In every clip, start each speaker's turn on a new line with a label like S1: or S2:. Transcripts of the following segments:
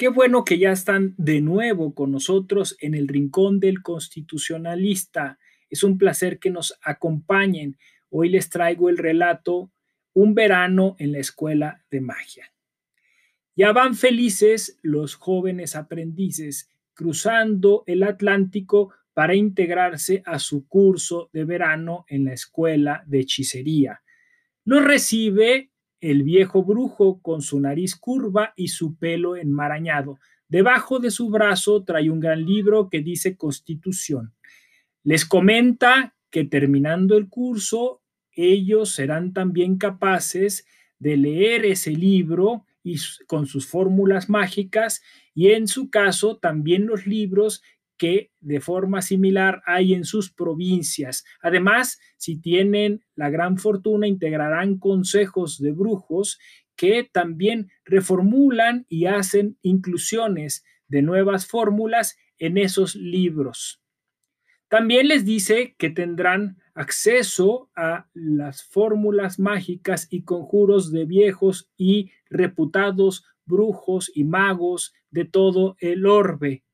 S1: Qué bueno que ya están de nuevo con nosotros en el Rincón del Constitucionalista. Es un placer que nos acompañen. Hoy les traigo el relato Un verano en la Escuela de Magia. Ya van felices los jóvenes aprendices cruzando el Atlántico para integrarse a su curso de verano en la Escuela de Hechicería. Los recibe el viejo brujo con su nariz curva y su pelo enmarañado. Debajo de su brazo trae un gran libro que dice Constitución. Les comenta que terminando el curso, ellos serán también capaces de leer ese libro y con sus fórmulas mágicas y en su caso también los libros que de forma similar hay en sus provincias. Además, si tienen la gran fortuna, integrarán consejos de brujos que también reformulan y hacen inclusiones de nuevas fórmulas en esos libros. También les dice que tendrán acceso a las fórmulas mágicas y conjuros de viejos y reputados brujos y magos de todo el orbe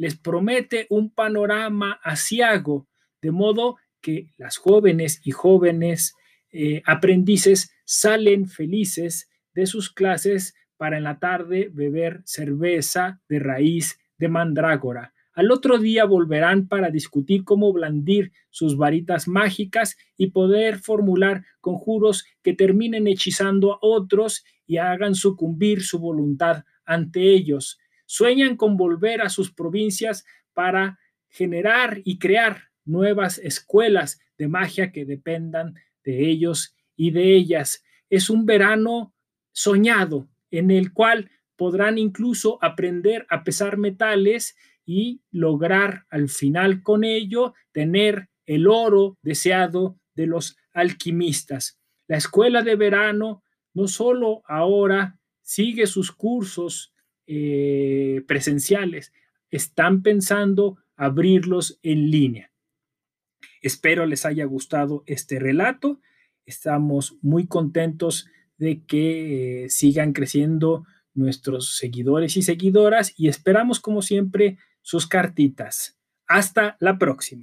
S1: les promete un panorama asiago, de modo que las jóvenes y jóvenes eh, aprendices salen felices de sus clases para en la tarde beber cerveza de raíz de mandrágora. Al otro día volverán para discutir cómo blandir sus varitas mágicas y poder formular conjuros que terminen hechizando a otros y hagan sucumbir su voluntad ante ellos. Sueñan con volver a sus provincias para generar y crear nuevas escuelas de magia que dependan de ellos y de ellas. Es un verano soñado en el cual podrán incluso aprender a pesar metales y lograr al final con ello tener el oro deseado de los alquimistas. La escuela de verano no solo ahora sigue sus cursos eh, presenciales, están pensando abrirlos en línea. Espero les haya gustado este relato. Estamos muy contentos de que eh, sigan creciendo nuestros seguidores y seguidoras y esperamos como siempre sus cartitas. Hasta la próxima.